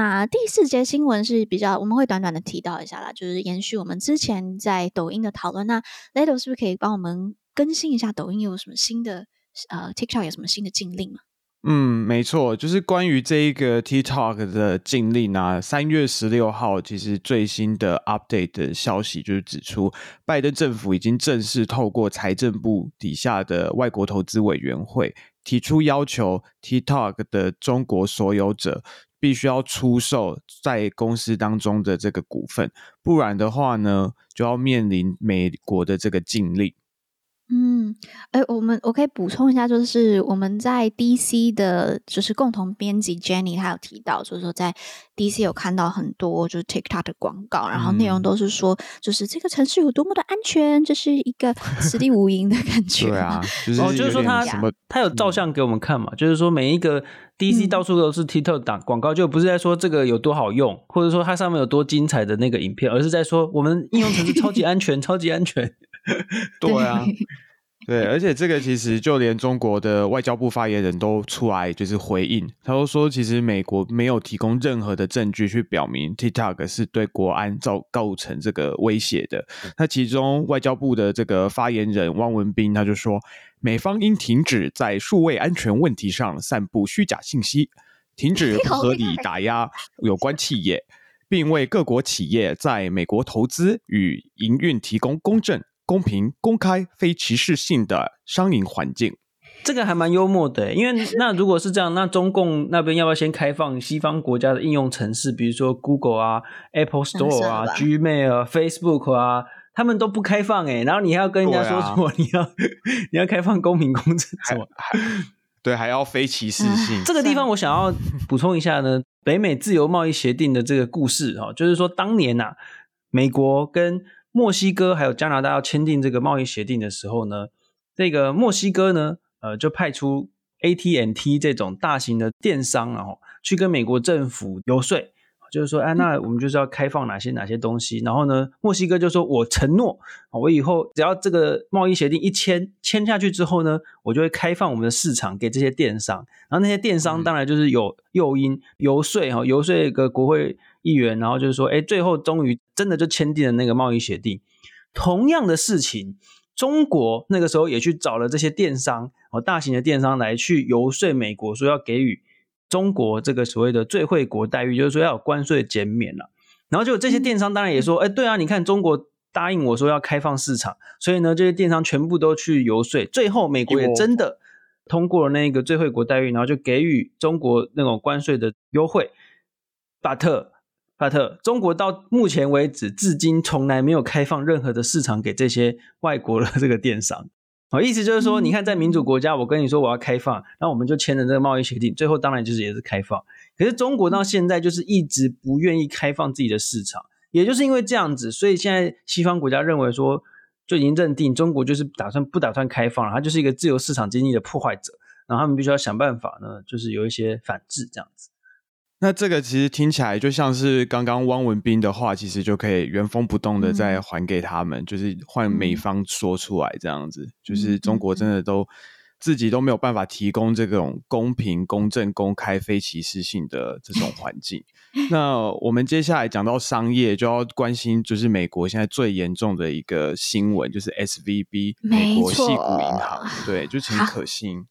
那第四节新闻是比较，我们会短短的提到一下啦，就是延续我们之前在抖音的讨论。那 Lado 是不是可以帮我们更新一下抖音有什么新的？呃，TikTok 有什么新的禁令吗？嗯，没错，就是关于这一个 TikTok 的禁令啊，三月十六号其实最新的 update 的消息就是指出，拜登政府已经正式透过财政部底下的外国投资委员会提出要求，TikTok 的中国所有者。必须要出售在公司当中的这个股份，不然的话呢，就要面临美国的这个禁令。嗯，哎，我们我可以补充一下，就是我们在 DC 的，就是共同编辑 Jenny，她有提到，就是说在 DC 有看到很多就是 TikTok 的广告，然后内容都是说，就是这个城市有多么的安全，这是一个 此地无银的感觉。对啊，就是哦，就是说他什么，他有照相给我们看嘛，嗯、就是说每一个 DC 到处都是 TikTok 打广告，嗯、就不是在说这个有多好用，或者说它上面有多精彩的那个影片，而是在说我们应用程式超级安全，超级安全。对啊，对，而且这个其实就连中国的外交部发言人都出来就是回应，他都说其实美国没有提供任何的证据去表明 TikTok 是对国安造构成这个威胁的。那其中外交部的这个发言人汪文斌他就说，美方应停止在数位安全问题上散布虚假信息，停止不合理打压有关企业，并为各国企业在美国投资与营运提供公正。公平、公开、非歧视性的商营环境，这个还蛮幽默的。因为那如果是这样，那中共那边要不要先开放西方国家的应用程式，比如说 Google 啊、Apple Store 啊、Gmail 啊、Facebook 啊，他们都不开放哎，然后你还要跟人家说什么？啊、你要你要开放公平公正什么？对，还要非歧视性。这个地方我想要补充一下呢，北美自由贸易协定的这个故事哈，就是说当年呐、啊，美国跟墨西哥还有加拿大要签订这个贸易协定的时候呢，这个墨西哥呢，呃，就派出 AT&T 这种大型的电商，然后去跟美国政府游说，就是说，哎，那我们就是要开放哪些哪些东西。然后呢，墨西哥就说，我承诺，我以后只要这个贸易协定一签签下去之后呢，我就会开放我们的市场给这些电商。然后那些电商当然就是有诱因游说哈，游说一个国会。议员，然后就是说，哎，最后终于真的就签订了那个贸易协定。同样的事情，中国那个时候也去找了这些电商，哦，大型的电商来去游说美国，说要给予中国这个所谓的最惠国待遇，就是说要有关税减免了。然后就这些电商当然也说，哎，对啊，你看中国答应我说要开放市场，所以呢，这些电商全部都去游说，最后美国也真的通过了那个最惠国待遇，然后就给予中国那种关税的优惠。巴特。巴特，中国到目前为止，至今从来没有开放任何的市场给这些外国的 这个电商。好，意思就是说，你看，在民主国家，我跟你说我要开放，那我们就签了这个贸易协定，最后当然就是也是开放。可是中国到现在就是一直不愿意开放自己的市场，也就是因为这样子，所以现在西方国家认为说，就已经认定中国就是打算不打算开放了，它就是一个自由市场经济的破坏者，然后他们必须要想办法呢，就是有一些反制这样子。那这个其实听起来就像是刚刚汪文斌的话，其实就可以原封不动的再还给他们，嗯、就是换美方说出来这样子，嗯、就是中国真的都自己都没有办法提供这种公平、公正、公开、非歧视性的这种环境。那我们接下来讲到商业，就要关心就是美国现在最严重的一个新闻，就是 SVB 美国系股银行，对，就。挺可信。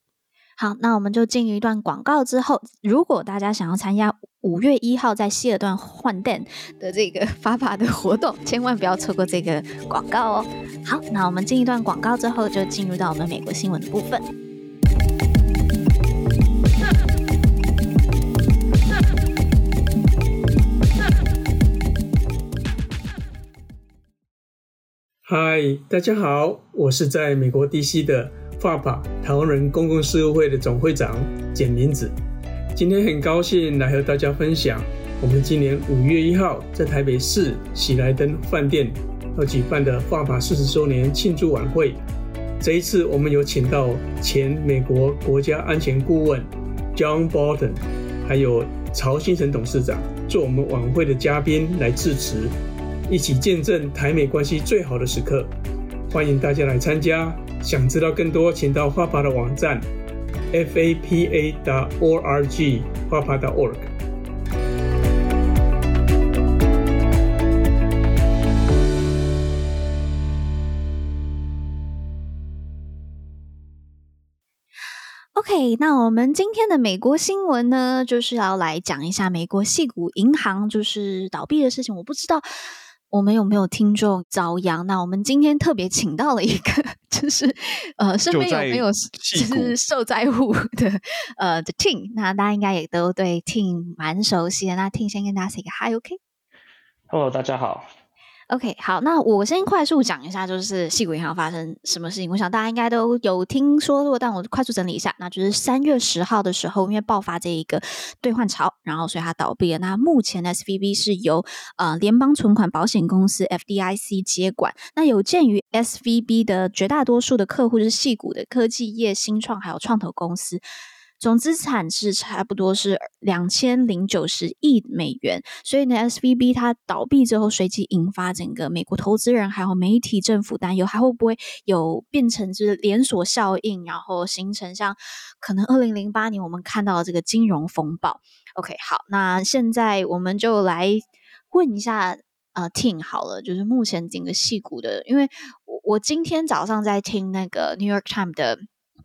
好，那我们就进一段广告之后，如果大家想要参加五月一号在希尔顿换店的这个 发发的活动，千万不要错过这个广告哦。好，那我们进一段广告之后，就进入到我们美国新闻的部分。嗨，大家好，我是在美国 DC 的 FAPA 台湾人公共事务会的总会长简明子。今天很高兴来和大家分享，我们今年五月一号在台北市喜来登饭店要举办的 FAPA 四十周年庆祝晚会。这一次我们有请到前美国国家安全顾问 John Bolton，还有曹兴诚董事长做我们晚会的嘉宾来致辞，一起见证台美关系最好的时刻。欢迎大家来参加，想知道更多，请到 FAPA 的网站。fapa.org fapa.org。OK，那我们今天的美国新闻呢，就是要来讲一下美国矽谷银行就是倒闭的事情。我不知道。我们有没有听众遭殃？那我们今天特别请到了一个，就是呃，身边有没有就是受灾户的呃的 Tim？那大家应该也都对 Tim 蛮熟悉的。那 Tim 先跟大家 say 个 hi，OK？Hello，大家好。OK，好，那我先快速讲一下，就是矽谷银行发生什么事情。我想大家应该都有听说过，但我快速整理一下，那就是三月十号的时候，因为爆发这一个兑换潮，然后所以它倒闭了。那目前 SVB 是由呃联邦存款保险公司 FDIC 接管。那有鉴于 SVB 的绝大多数的客户是矽谷的科技业、新创还有创投公司。总资产是差不多是两千零九十亿美元，所以呢，SVB 它倒闭之后，随即引发整个美国投资人还有媒体、政府担忧，还会不会有变成就是连锁效应，然后形成像可能二零零八年我们看到的这个金融风暴？OK，好，那现在我们就来问一下呃，Tin 好了，就是目前整个矽谷的，因为我我今天早上在听那个 New York Times 的。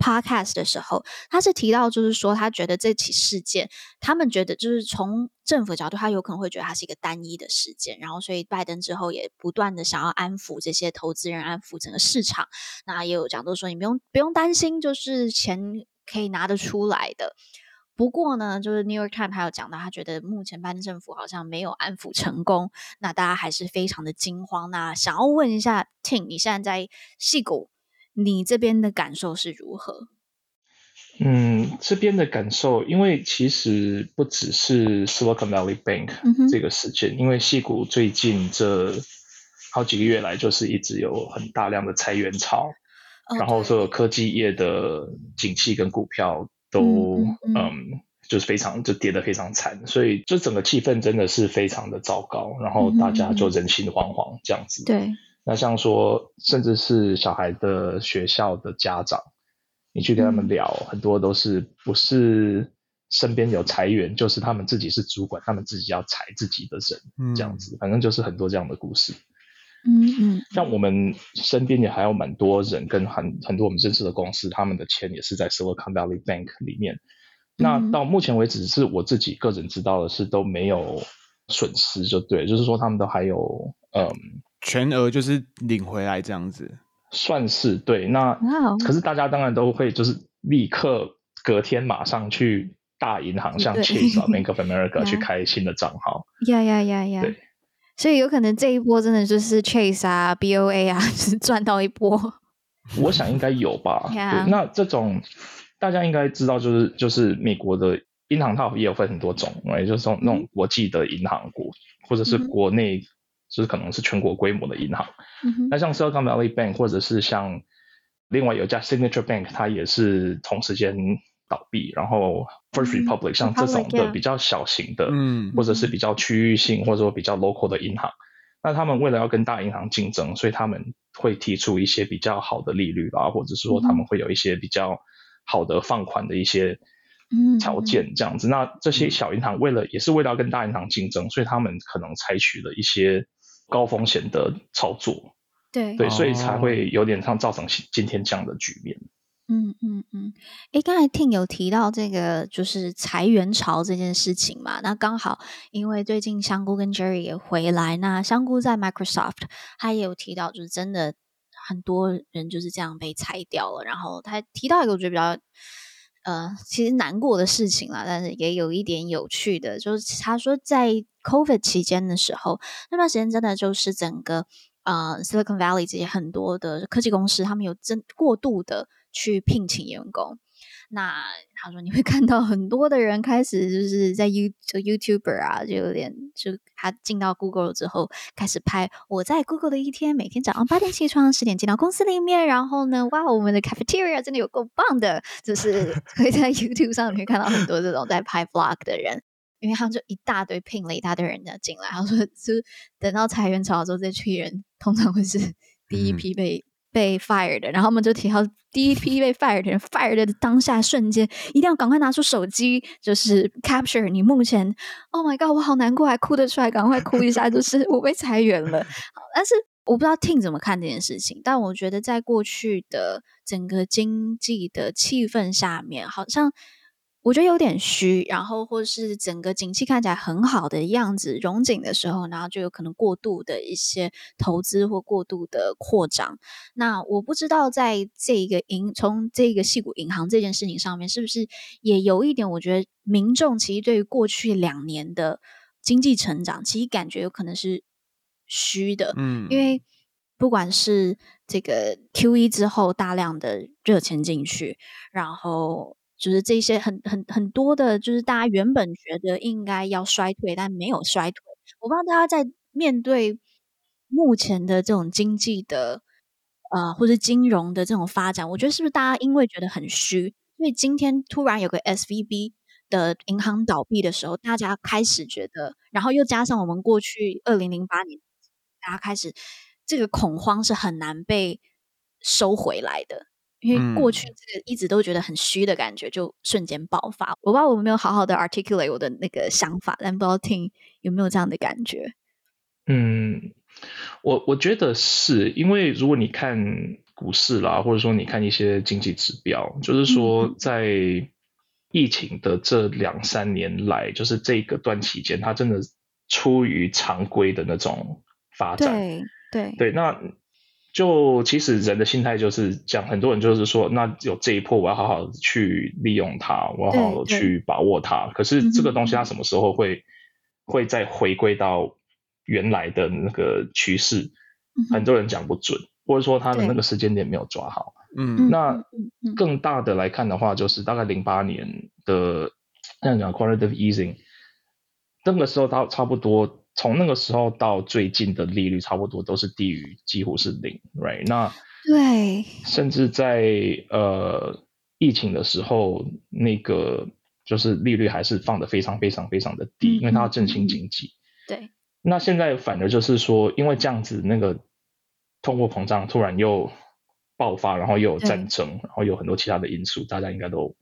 Podcast 的时候，他是提到，就是说，他觉得这起事件，他们觉得就是从政府角度，他有可能会觉得它是一个单一的事件，然后所以拜登之后也不断的想要安抚这些投资人，安抚整个市场。那也有讲到说，你不用不用担心，就是钱可以拿得出来的。不过呢，就是 New York Times 还有讲到，他觉得目前拜登政府好像没有安抚成功，那大家还是非常的惊慌。那想要问一下 Tim，你现在在矽谷？你这边的感受是如何？嗯，这边的感受，因为其实不只是 Silicon Valley Bank 这个事件，嗯、因为戏谷最近这好几个月来，就是一直有很大量的裁员潮，哦、然后所有科技业的景气跟股票都嗯，就是非常就跌得非常惨，所以就整个气氛真的是非常的糟糕，然后大家就人心惶惶这样子。嗯、对。那像说，甚至是小孩的学校的家长，你去跟他们聊，嗯、很多都是不是身边有裁员，就是他们自己是主管，他们自己要裁自己的人，嗯、这样子，反正就是很多这样的故事。嗯嗯，像我们身边也还有蛮多人，跟很很多我们认识的公司，他们的钱也是在 Silicon Valley Bank 里面。那到目前为止，是我自己个人知道的是都没有损失，就对，就是说他们都还有嗯。全额就是领回来这样子，算是对。那.可是大家当然都会就是立刻隔天马上去大银行，像 Chase 啊、Bank of America 去开新的账号。呀呀呀呀！对，所以有可能这一波真的就是 Chase 啊、BOA 啊，就是赚到一波。我想应该有吧。那这种大家应该知道，就是就是美国的银行套也有分很多种，也，就是那种国际的银行股，或者是国内。就是可能是全国规模的银行，嗯、那像 Silicon Valley Bank 或者是像另外有一家 Signature Bank，它也是同时间倒闭。然后 First Republic、嗯、像这种的比较小型的，嗯，或者是比较区域性或者说比较 local 的银行，嗯、那他们为了要跟大银行竞争，所以他们会提出一些比较好的利率吧，或者是说他们会有一些比较好的放款的一些条件这样子。嗯、那这些小银行为了也是为了要跟大银行竞争，所以他们可能采取了一些。高风险的操作，对对，所以才会有点像造成今天这样的局面。嗯嗯嗯，诶，刚才 Tim 有提到这个就是裁员潮这件事情嘛，那刚好因为最近香菇跟 Jerry 也回来，那香菇在 Microsoft，他也有提到，就是真的很多人就是这样被裁掉了。然后他提到一个我觉得比较呃其实难过的事情啦，但是也有一点有趣的，就是他说在 COVID 期间的时候，那段时间真的就是整个呃 Silicon Valley 这些很多的科技公司，他们有真过度的。去聘请员工，那他说你会看到很多的人开始就是在 You 就 YouTuber 啊，就有点就他进到 Google 之后开始拍我在 Google 的一天，每天早上八点起床，十点进到公司里面，然后呢，哇，我们的 cafeteria 真的有够棒的，就是会在 YouTube 上面看到很多这种在拍 Vlog 的人，因为他们就一大堆聘了一大堆人家进来，他说就等到裁员潮之后，这群人通常会是第一批被。嗯被 fired 的，然后我们就提到第一批被 fired 的人，fired 的当下瞬间，一定要赶快拿出手机，就是 capture 你目前，Oh my god，我好难过，还哭得出来，赶快哭一下，就是我被裁员了。好，但是我不知道 Tim 怎么看这件事情，但我觉得在过去的整个经济的气氛下面，好像。我觉得有点虚，然后或是整个景气看起来很好的样子，融景的时候，然后就有可能过度的一些投资或过度的扩张。那我不知道在这个银从这个矽谷银行这件事情上面，是不是也有一点？我觉得民众其实对于过去两年的经济成长，其实感觉有可能是虚的。嗯，因为不管是这个 QE 之后大量的热钱进去，然后。就是这些很很很多的，就是大家原本觉得应该要衰退，但没有衰退。我不知道大家在面对目前的这种经济的呃或者金融的这种发展，我觉得是不是大家因为觉得很虚，所以今天突然有个 SVB 的银行倒闭的时候，大家开始觉得，然后又加上我们过去二零零八年，大家开始这个恐慌是很难被收回来的。因为过去这个一直都觉得很虚的感觉，就瞬间爆发。嗯、我不知道我有没有好好的 articulate 我的那个想法，但不知道 Tim 有没有这样的感觉。嗯，我我觉得是因为如果你看股市啦，或者说你看一些经济指标，就是说在疫情的这两三年来，嗯、就是这个段期间，它真的出于常规的那种发展。对对对，那。就其实人的心态就是这样，很多人就是说，那有这一波，我要好好去利用它，我要好好去把握它。可是这个东西它什么时候会、嗯、会再回归到原来的那个趋势？嗯、很多人讲不准，或者说他的那个时间点没有抓好。嗯，那更大的来看的话，就是大概零八年的那样讲 quantitative easing，那个时候它差不多。从那个时候到最近的利率差不多都是低于，几乎是零，right？那对，甚至在呃疫情的时候，那个就是利率还是放的非常非常非常的低，嗯、因为它要振兴经济。对。那现在反而就是说，因为这样子，那个通货膨胀突然又爆发，然后又有战争，然后有很多其他的因素，大家应该都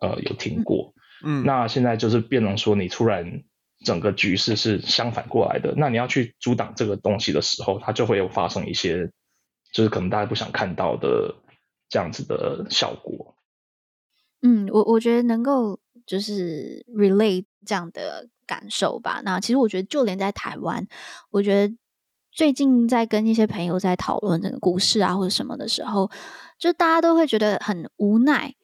呃有听过。嗯。那现在就是变成说，你突然。整个局势是相反过来的，那你要去阻挡这个东西的时候，它就会有发生一些，就是可能大家不想看到的这样子的效果。嗯，我我觉得能够就是 relate 这样的感受吧。那其实我觉得，就连在台湾，我觉得最近在跟一些朋友在讨论这个股市啊或者什么的时候，就大家都会觉得很无奈。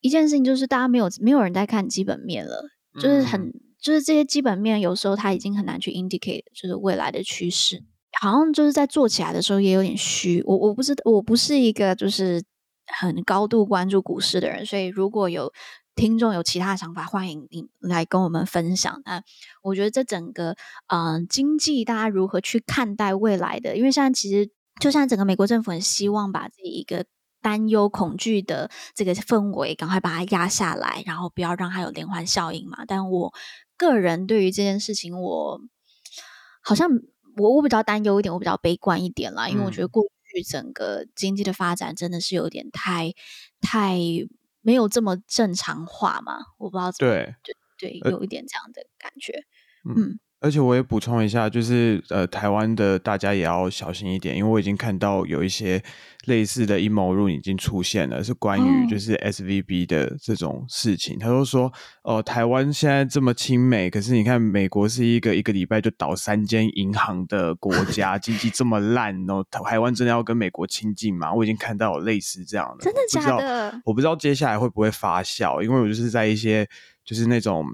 一件事情就是大家没有没有人在看基本面了，就是很。就是这些基本面，有时候它已经很难去 indicate，就是未来的趋势，好像就是在做起来的时候也有点虚。我我不知道，我不是一个就是很高度关注股市的人，所以如果有听众有其他想法，欢迎你来跟我们分享。那我觉得这整个嗯、经济，大家如何去看待未来的？因为现在其实就像整个美国政府很希望把这一个担忧、恐惧的这个氛围赶快把它压下来，然后不要让它有连环效应嘛。但我个人对于这件事情，我好像我我比较担忧一点，我比较悲观一点啦，因为我觉得过去整个经济的发展真的是有点太太没有这么正常化嘛，我不知道怎么对对对，有一点这样的感觉，嗯。嗯而且我也补充一下，就是呃，台湾的大家也要小心一点，因为我已经看到有一些类似的阴谋论已经出现了，是关于就是 SVB 的这种事情。他都说，哦、呃，台湾现在这么亲美，可是你看美国是一个一个礼拜就倒三间银行的国 家，经济这么烂，然后台湾真的要跟美国亲近吗？我已经看到有类似这样的，真的假的？我不知道接下来会不会发酵，因为我就是在一些就是那种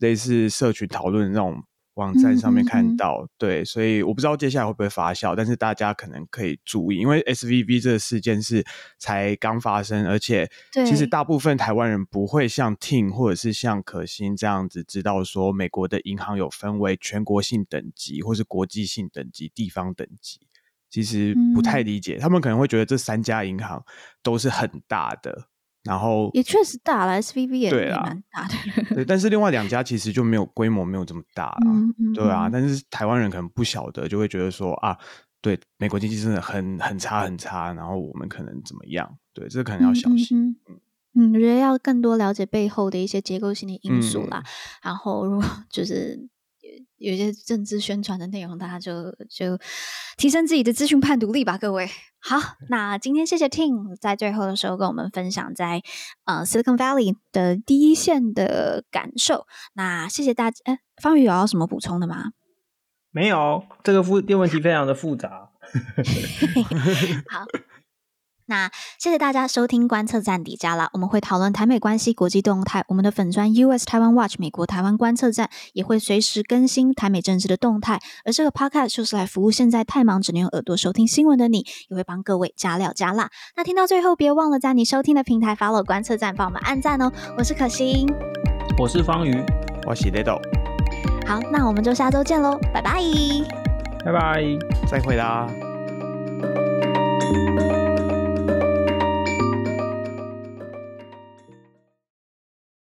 类似社群讨论那种。网站上面看到，嗯嗯嗯对，所以我不知道接下来会不会发酵，但是大家可能可以注意，因为 SVB 这个事件是才刚发生，而且其实大部分台湾人不会像 Ting 或者是像可心这样子知道说，美国的银行有分为全国性等级或是国际性等级、地方等级，其实不太理解，嗯、他们可能会觉得这三家银行都是很大的。然后也确实大了，S V B 也蛮大的。对，但是另外两家其实就没有规模没有这么大了，嗯嗯、对啊。但是台湾人可能不晓得，就会觉得说啊，对，美国经济真的很很差很差，然后我们可能怎么样？对，这个可能要小心。嗯，嗯，我觉得要更多了解背后的一些结构性的因素啦。嗯、然后，如果 就是。有一些政治宣传的内容，大家就就提升自己的资讯判读力吧，各位。好，那今天谢谢 Tim 在最后的时候跟我们分享在呃 Silicon Valley 的第一线的感受。那谢谢大家。哎，方宇有要什么补充的吗？没有，这个复这问题非常的复杂。好。那谢谢大家收听观测站底加啦，我们会讨论台美关系、国际动态。我们的粉砖 US Taiwan Watch 美国台湾观测站也会随时更新台美政治的动态。而这个 Podcast 就是来服务现在太忙只能用耳朵收听新闻的你，也会帮各位加料加辣。那听到最后，别忘了在你收听的平台 follow 观测站，帮我们按赞哦。我是可心，我是方瑜，我是 Little。好，那我们就下周见喽，拜拜，拜拜，再会啦。